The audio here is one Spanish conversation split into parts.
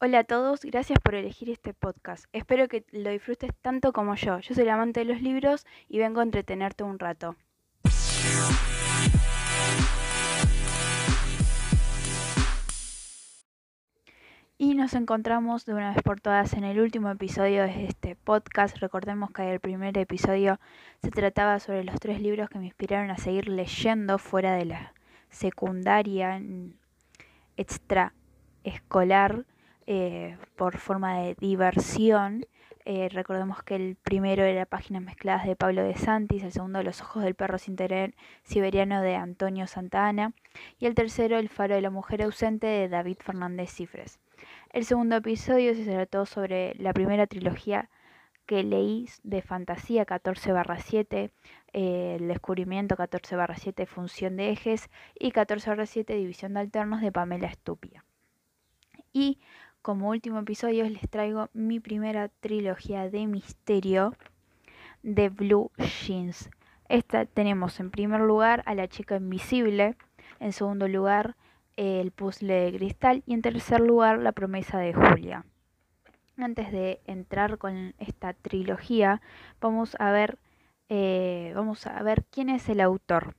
Hola a todos, gracias por elegir este podcast. Espero que lo disfrutes tanto como yo. Yo soy el amante de los libros y vengo a entretenerte un rato. Y nos encontramos de una vez por todas en el último episodio de este podcast. Recordemos que el primer episodio se trataba sobre los tres libros que me inspiraron a seguir leyendo fuera de la secundaria extraescolar eh, por forma de diversión. Eh, recordemos que el primero era Páginas Mezcladas de Pablo de Santis, el segundo Los Ojos del Perro Siberiano de Antonio Santana y el tercero El Faro de la Mujer Ausente de David Fernández Cifres. El segundo episodio se trató sobre la primera trilogía que leí de fantasía 14 7, eh, el descubrimiento 14 7, función de ejes y 14 7, división de alternos de Pamela Estupia. Y como último episodio les traigo mi primera trilogía de misterio de Blue Jeans. Esta tenemos en primer lugar a la chica invisible, en segundo lugar el puzzle de cristal y en tercer lugar la promesa de Julia. Antes de entrar con esta trilogía, vamos a ver, eh, vamos a ver quién es el autor.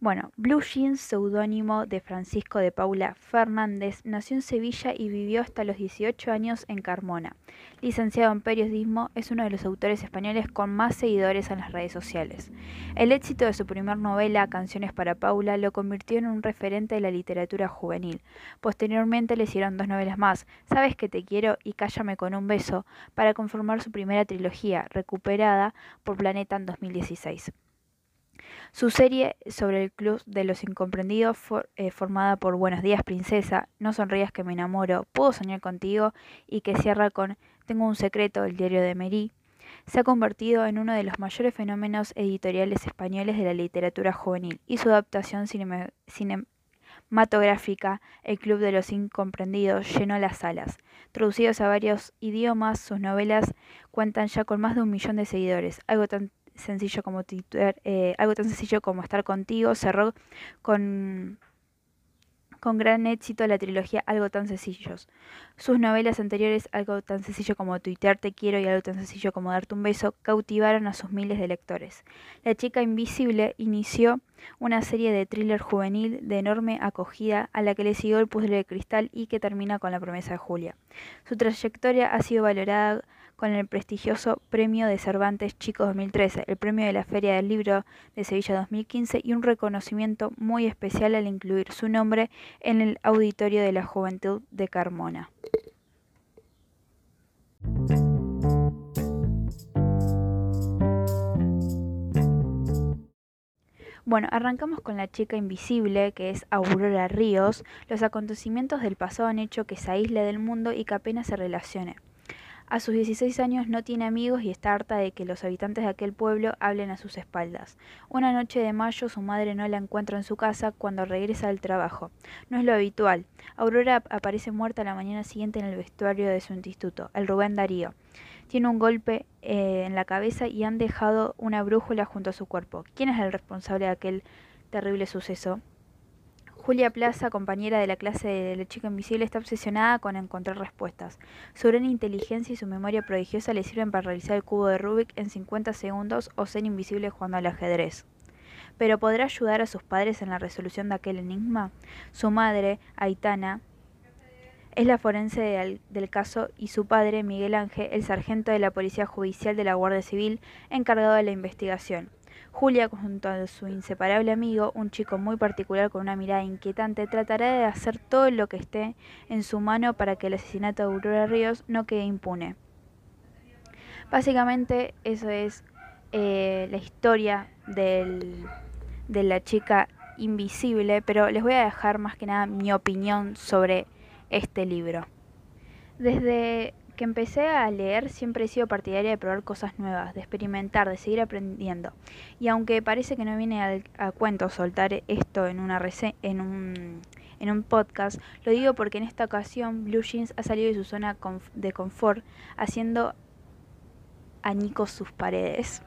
Bueno, Blue Jeans, seudónimo de Francisco de Paula Fernández, nació en Sevilla y vivió hasta los 18 años en Carmona. Licenciado en periodismo, es uno de los autores españoles con más seguidores en las redes sociales. El éxito de su primer novela, Canciones para Paula, lo convirtió en un referente de la literatura juvenil. Posteriormente le hicieron dos novelas más, Sabes que te quiero y Cállame con un beso, para conformar su primera trilogía, recuperada por Planeta en 2016. Su serie sobre el Club de los Incomprendidos, eh, formada por Buenos días, princesa, No sonrías que me enamoro, Puedo soñar contigo y que cierra con Tengo un secreto, el diario de Mary, se ha convertido en uno de los mayores fenómenos editoriales españoles de la literatura juvenil y su adaptación cinematográfica, El Club de los Incomprendidos, llenó las salas. Traducidos a varios idiomas, sus novelas cuentan ya con más de un millón de seguidores, algo tan sencillo como Twitter, eh, algo tan sencillo como estar contigo, cerró con, con gran éxito la trilogía Algo tan sencillos. Sus novelas anteriores, Algo tan sencillo como Twitter te quiero y Algo tan sencillo como darte un beso, cautivaron a sus miles de lectores. La chica invisible inició una serie de thriller juvenil de enorme acogida a la que le siguió el puzzle de cristal y que termina con la promesa de Julia. Su trayectoria ha sido valorada con el prestigioso Premio de Cervantes Chico 2013, el Premio de la Feria del Libro de Sevilla 2015 y un reconocimiento muy especial al incluir su nombre en el Auditorio de la Juventud de Carmona. Bueno, arrancamos con la chica invisible, que es Aurora Ríos. Los acontecimientos del pasado han hecho que se aísle del mundo y que apenas se relacione. A sus 16 años no tiene amigos y está harta de que los habitantes de aquel pueblo hablen a sus espaldas. Una noche de mayo su madre no la encuentra en su casa cuando regresa del trabajo. No es lo habitual. Aurora aparece muerta la mañana siguiente en el vestuario de su instituto, el Rubén Darío. Tiene un golpe eh, en la cabeza y han dejado una brújula junto a su cuerpo. ¿Quién es el responsable de aquel terrible suceso? Julia Plaza, compañera de la clase de La chica invisible, está obsesionada con encontrar respuestas. Su gran inteligencia y su memoria prodigiosa le sirven para realizar el cubo de Rubik en 50 segundos o ser invisible jugando al ajedrez. Pero ¿podrá ayudar a sus padres en la resolución de aquel enigma? Su madre, Aitana, es la forense del, del, caso y su padre, Miguel Ángel, el sargento de la Policía Judicial de la Guardia Civil, encargado de la investigación. Julia, junto a su inseparable amigo, un chico muy particular con una mirada inquietante, tratará de hacer todo lo que esté en su mano para que el asesinato de Aurora Ríos no quede impune. Básicamente eso es eh, la historia de la chica invisible, pero les voy a dejar más que nada mi opinión sobre este libro. Desde que empecé a leer siempre he sido partidaria de probar cosas nuevas, de experimentar, de seguir aprendiendo. Y aunque parece que no viene a, cuento soltar esto en, una en, un, en un podcast, lo digo porque en esta ocasión Blue Jeans ha salido de su zona de confort haciendo añicos sus paredes.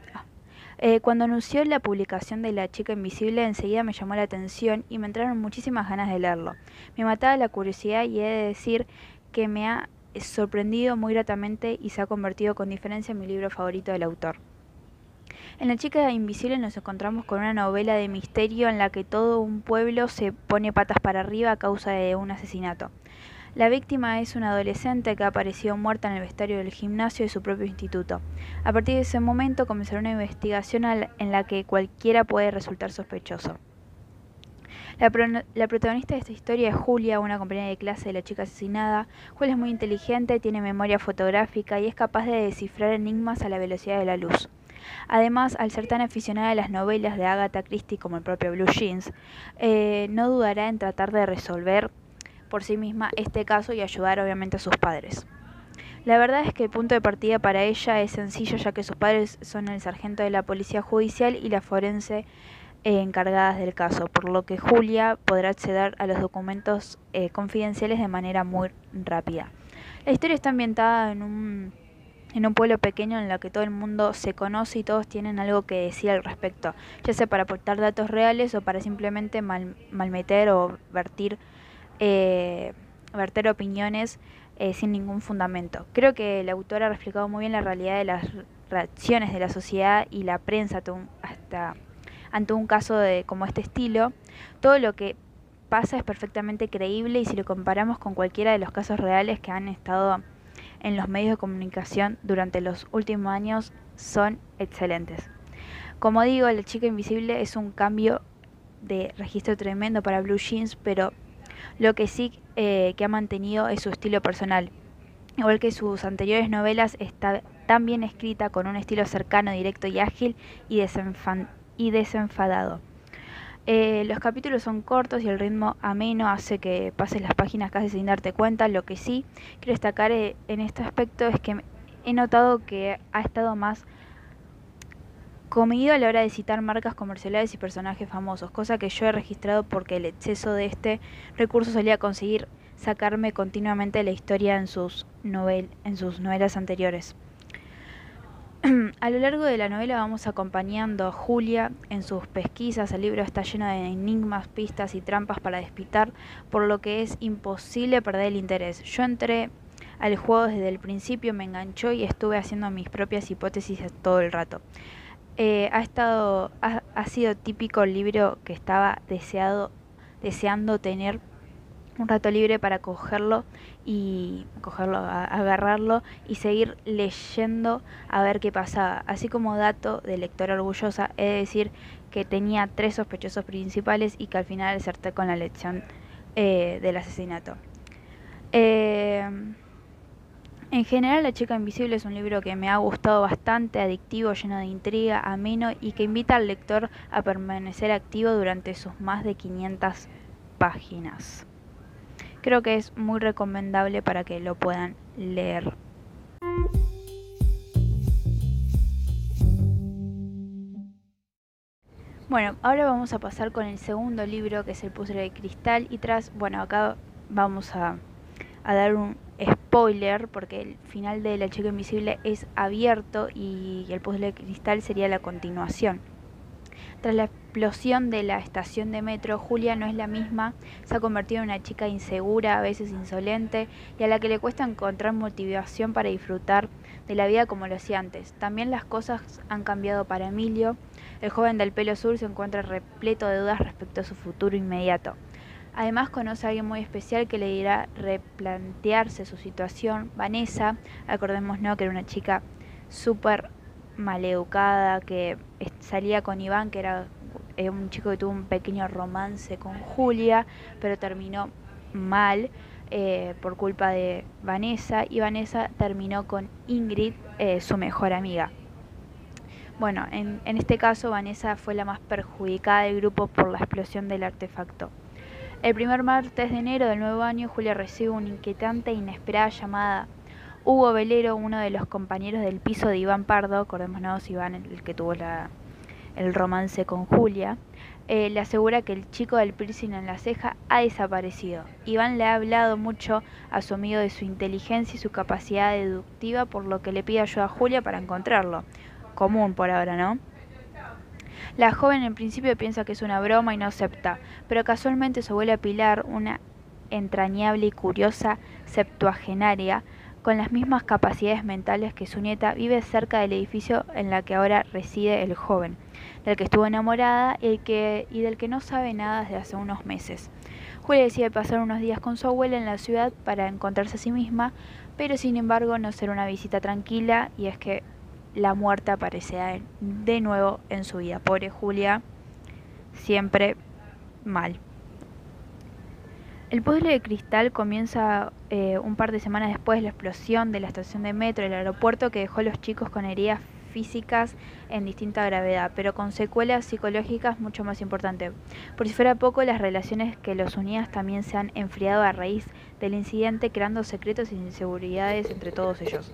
Eh, cuando anunció la publicación de La chica invisible, enseguida me llamó la atención y me entraron muchísimas ganas de leerlo. Me mataba la curiosidad y he de decir que me ha sorprendido muy gratamente y se ha convertido con diferencia en mi libro favorito del autor. En La chica invisible nos encontramos con una novela de misterio en la que todo un pueblo se pone patas para arriba a causa de un asesinato. La víctima es una adolescente que ha aparecido muerta en el vestuario del gimnasio de su propio instituto. A partir de ese momento comenzará una investigación en la que cualquiera puede resultar sospechoso. La, protagonista de esta historia es Julia, una compañera de clase de la chica asesinada. Julia es muy inteligente, tiene memoria fotográfica y es capaz de descifrar enigmas a la velocidad de la luz. Además, al ser tan aficionada a las novelas de Agatha Christie como el propio Blue Jeans, eh, no dudará en tratar de resolver por sí misma este caso y ayudar obviamente a sus padres. La verdad es que el punto de partida para ella es sencillo ya que sus padres son el sargento de la policía judicial y la forense encargadas del caso, por lo que Julia podrá acceder a los documentos eh, confidenciales de manera muy rápida. La historia está ambientada en un, en un pueblo pequeño en el que todo el mundo se conoce y todos tienen algo que decir al respecto, ya sea para aportar datos reales o para simplemente malmeter o vertir eh, verter opiniones eh, sin ningún fundamento. Creo que el autor ha reflejado muy bien la realidad de las reacciones de la sociedad y la prensa hasta ante un caso de como este estilo. Todo lo que pasa es perfectamente creíble y si lo comparamos con cualquiera de los casos reales que han estado en los medios de comunicación durante los últimos años son excelentes. Como digo, La chica invisible es un cambio de registro tremendo para Blue Jeans, pero lo que sí eh, que ha mantenido es su estilo personal. Igual que sus anteriores novelas, está tan bien escrita con un estilo cercano, directo y ágil y, desenfadado. Eh, los capítulos son cortos y el ritmo ameno hace que pases las páginas casi sin darte cuenta. Lo que sí quiero destacar eh, en este aspecto es que he notado que ha estado más comido a la hora de citar marcas comerciales y personajes famosos, cosa que yo he registrado porque el exceso de este recurso solía conseguir sacarme continuamente la historia en sus, en sus novelas anteriores. a lo largo de la novela vamos acompañando a Julia en sus pesquisas. El libro está lleno de enigmas, pistas y trampas para despitar, por lo que es imposible perder el interés. Yo entré al juego desde el principio, me enganchó y estuve haciendo mis propias hipótesis todo el rato. Eh, ha estado ha, sido típico el libro que estaba deseado deseando tener un rato libre para cogerlo y cogerlo agarrarlo y seguir leyendo a ver qué pasaba así como dato de lectora orgullosa he de decir que tenía tres sospechosos principales y que al final acerté con la lección eh, del asesinato eh, en general, La chica invisible es un libro que me ha gustado bastante, adictivo, lleno de intriga, ameno y que invita al lector a permanecer activo durante sus más de 500 páginas. Creo que es muy recomendable para que lo puedan leer. Bueno, ahora vamos a pasar con el segundo libro que es El puzzle de cristal y tras, bueno, acá vamos a, a dar un spoiler, porque el final de La chica invisible es abierto y el puzzle de cristal sería la continuación. Tras la explosión de la estación de metro, Julia no es la misma, se ha convertido en una chica insegura, a veces insolente, y a la que le cuesta encontrar motivación para disfrutar de la vida como lo hacía antes. También las cosas han cambiado para Emilio. El joven del pelo azul se encuentra repleto de dudas respecto a su futuro inmediato. Además conoce a alguien muy especial que le dirá replantearse su situación. Vanessa, acordémonos que era una chica súper maleducada, que salía con Iván, que era eh, un chico que tuvo un pequeño romance con Julia, pero terminó mal eh, por culpa de Vanessa y Vanessa terminó con Ingrid, eh, su mejor amiga. Bueno, en este caso Vanessa fue la más perjudicada del grupo por la explosión del artefacto. El primer martes de enero del nuevo año, Julia recibe una inquietante e inesperada llamada. Hugo Velero, uno de los compañeros del piso de Iván Pardo, acordémonos Iván, el que tuvo el romance con Julia, eh, le asegura que el chico del piercing en la ceja ha desaparecido. Iván le ha hablado mucho a su amigo de su inteligencia y su capacidad deductiva, por lo que le pide ayuda a Julia para encontrarlo. Común por ahora, ¿no? La joven en principio piensa que es una broma y no acepta, pero casualmente su abuela Pilar, una entrañable y curiosa septuagenaria, con las mismas capacidades mentales que su nieta, vive cerca del edificio en la que ahora reside el joven, del que estuvo enamorada y, que, y del que no sabe nada desde hace unos meses. Julia decide pasar unos días con su abuela en la ciudad para encontrarse a sí misma, pero sin embargo no será una visita tranquila y es que la muerte aparecerá de nuevo en su vida. Pobre Julia, siempre mal. El puzzle de cristal comienza eh, un par de semanas después de la explosión de la estación de metro del aeropuerto que dejó a los chicos con heridas físicas en distinta gravedad, pero con secuelas psicológicas mucho más importantes. Por si fuera poco, las relaciones que los unían también se han enfriado a raíz del incidente, creando secretos e inseguridades entre todos ellos.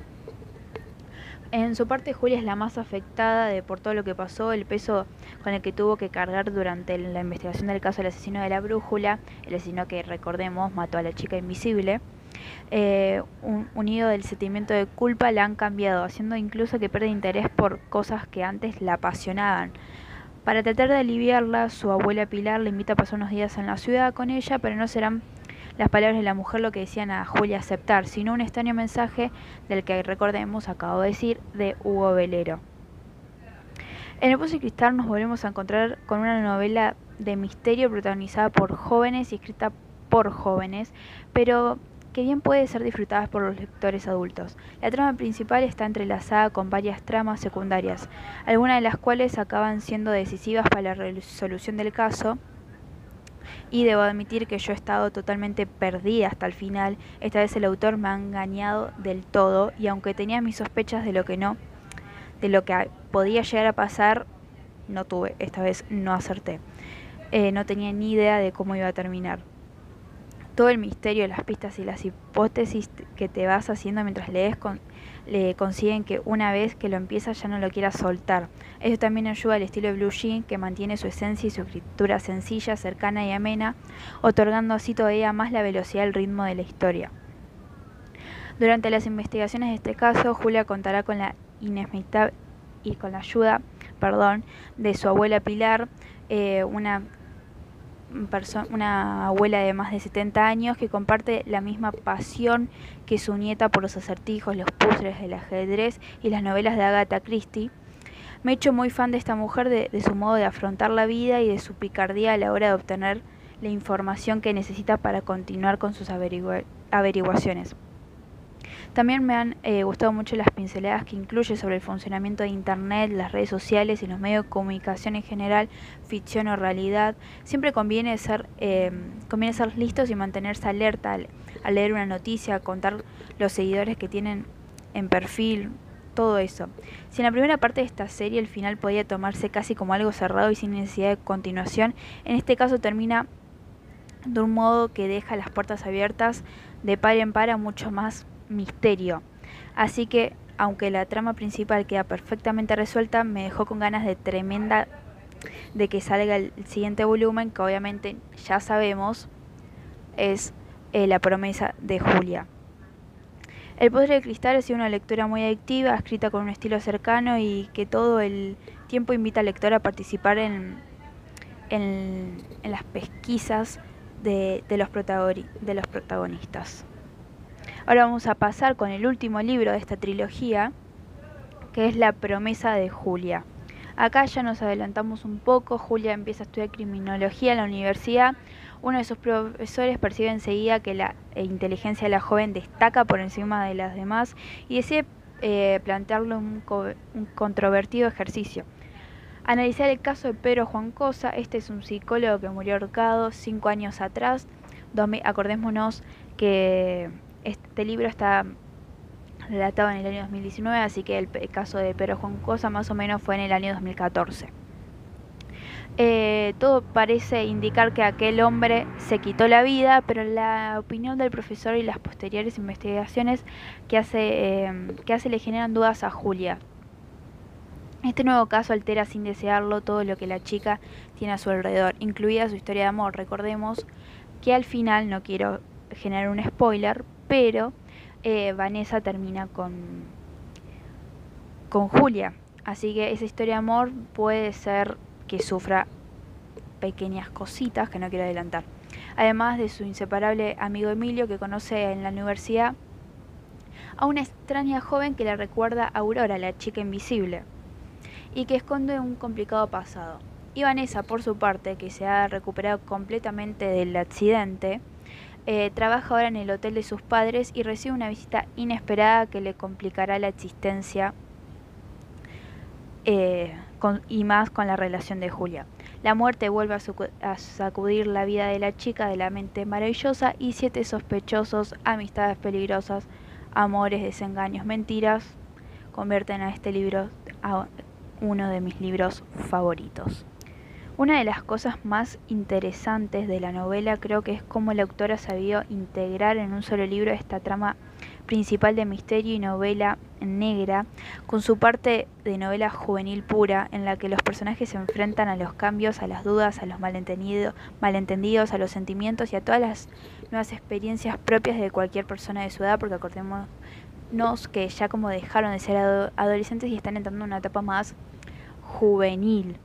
En su parte, Julia es la más afectada de por todo lo que pasó, el peso con el que tuvo que cargar durante la investigación del caso del asesino de la brújula, el asesino que recordemos mató a la chica invisible. Eh, unido del sentimiento de culpa la han cambiado, haciendo incluso que pierda interés por cosas que antes la apasionaban. Para tratar de aliviarla, su abuela Pilar le invita a pasar unos días en la ciudad con ella, pero no serán las palabras de la mujer lo que decían a Julia aceptar, sino un extraño mensaje del que recordemos, acabo de decir, de Hugo Velero. En el Pozo de Cristal nos volvemos a encontrar con una novela de misterio protagonizada por jóvenes y escrita por jóvenes, pero que bien puede ser disfrutada por los lectores adultos. La trama principal está entrelazada con varias tramas secundarias, algunas de las cuales acaban siendo decisivas para la resolución del caso, y debo admitir que yo he estado totalmente perdida hasta el final. Esta vez el autor me ha engañado del todo y aunque tenía mis sospechas de lo que no, de lo que podía llegar a pasar, no tuve, esta vez no acerté. Eh, no tenía ni idea de cómo iba a terminar. Todo el misterio, las pistas y las hipótesis que te vas haciendo mientras lees con, le consiguen que una vez que lo empiezas ya no lo quieras soltar. Eso también ayuda al estilo de Blue Jean, que mantiene su esencia y su escritura sencilla, cercana y amena, otorgando así todavía más la velocidad el ritmo de la historia. Durante las investigaciones de este caso, Julia contará con la inesperada y con la ayuda perdón, de su abuela Pilar, eh, una una abuela de más de 70 años que comparte la misma pasión que su nieta por los acertijos, los puzzles, el ajedrez y las novelas de Agatha Christie. Me he hecho muy fan de esta mujer, de, su modo de afrontar la vida y de su picardía a la hora de obtener la información que necesita para continuar con sus averiguaciones. También me han eh, gustado mucho las pinceladas que incluye sobre el funcionamiento de Internet, las redes sociales y los medios de comunicación en general, ficción o realidad. Siempre conviene ser, eh, conviene ser listos y mantenerse alerta al, leer una noticia, contar los seguidores que tienen en perfil, todo eso. Si en la primera parte de esta serie el final podía tomarse casi como algo cerrado y sin necesidad de continuación, en este caso termina de un modo que deja las puertas abiertas de par en par a mucho más misterio. Así que, aunque la trama principal queda perfectamente resuelta, me dejó con ganas de tremenda de que salga el siguiente volumen, que obviamente ya sabemos es eh, La promesa de Julia. El Poder de Cristal ha sido una lectura muy adictiva, escrita con un estilo cercano y que todo el tiempo invita al lector a participar en, en, las pesquisas de, los de los protagonistas. Ahora vamos a pasar con el último libro de esta trilogía, que es La promesa de Julia. Acá ya nos adelantamos un poco, Julia empieza a estudiar criminología en la universidad. Uno de sus profesores percibe enseguida que la inteligencia de la joven destaca por encima de las demás y decide eh, plantearle un, controvertido ejercicio. Analizar el caso de Pedro Juan Cosa, este es un psicólogo que murió ahorcado cinco años atrás. Acordémonos que este libro está relatado en el año 2019, así que el, caso de Pedro Juan Cosa más o menos fue en el año 2014. Eh, todo parece indicar que aquel hombre se quitó la vida, pero la opinión del profesor y las posteriores investigaciones que hace, eh, que hace le generan dudas a Julia. Este nuevo caso altera sin desearlo todo lo que la chica tiene a su alrededor, incluida su historia de amor. Recordemos que al final, no quiero generar un spoiler, pero eh, Vanessa termina con, con Julia. Así que esa historia de amor puede ser que sufra pequeñas cositas que no quiero adelantar. además de su inseparable amigo Emilio que conoce en la universidad a una extraña joven que le recuerda a Aurora, la chica invisible, y que esconde un complicado pasado. Y Vanessa, por su parte, que se ha recuperado completamente del accidente, eh, trabaja ahora en el hotel de sus padres y recibe una visita inesperada que le complicará la existencia eh, y más con la relación de Julia. La muerte vuelve a, a, sacudir la vida de la chica de la mente maravillosa y siete sospechosos, amistades peligrosas, amores, desengaños, mentiras, convierten a este libro a uno de mis libros favoritos. Una de las cosas más interesantes de la novela creo que es cómo la autora ha sabido integrar en un solo libro esta trama principal de misterio y novela negra, con su parte de novela juvenil pura, en la que los personajes se enfrentan a los cambios, a las dudas, a los malentendidos, malentendidos, a los sentimientos y a todas las nuevas experiencias propias de cualquier persona de su edad, porque acordémonos que ya como dejaron de ser adolescentes y están entrando en una etapa más juvenil.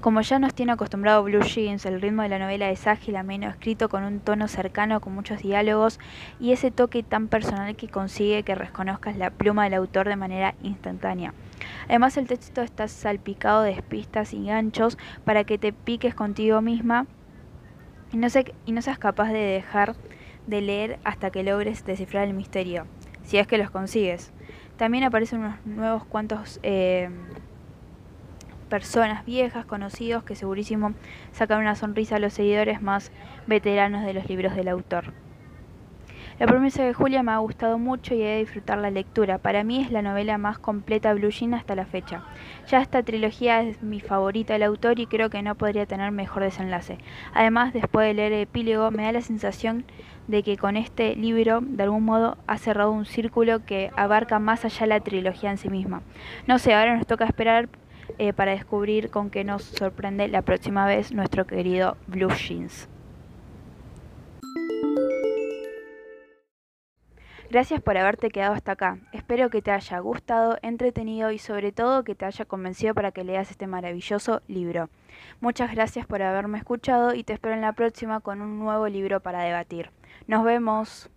Como ya nos tiene acostumbrado Blue Jeans, el ritmo de la novela es ágil, ameno, escrito con un tono cercano, con muchos diálogos y ese toque tan personal que consigue que reconozcas la pluma del autor de manera instantánea. Además el texto está salpicado de pistas y ganchos para que te piques contigo misma y no, y no seas capaz de dejar de leer hasta que logres descifrar el misterio, si es que los consigues. También aparecen unos nuevos cuantos... Eh, personas viejas, conocidos, que segurísimo sacan una sonrisa a los seguidores más veteranos de los libros del autor. La promesa de Julia me ha gustado mucho y he de disfrutar la lectura. Para mí es la novela más completa Blue Jean hasta la fecha. Ya esta trilogía es mi favorita del autor y creo que no podría tener mejor desenlace. Además, después de leer el epílogo, me da la sensación de que con este libro, de algún modo, ha cerrado un círculo que abarca más allá la trilogía en sí misma. No sé, ahora nos toca esperar eh, para descubrir con qué nos sorprende la próxima vez nuestro querido Blue Jeans. Gracias por haberte quedado hasta acá. Espero que te haya gustado, entretenido y sobre todo que te haya convencido para que leas este maravilloso libro. Muchas gracias por haberme escuchado y te espero en la próxima con un nuevo libro para debatir. Nos vemos.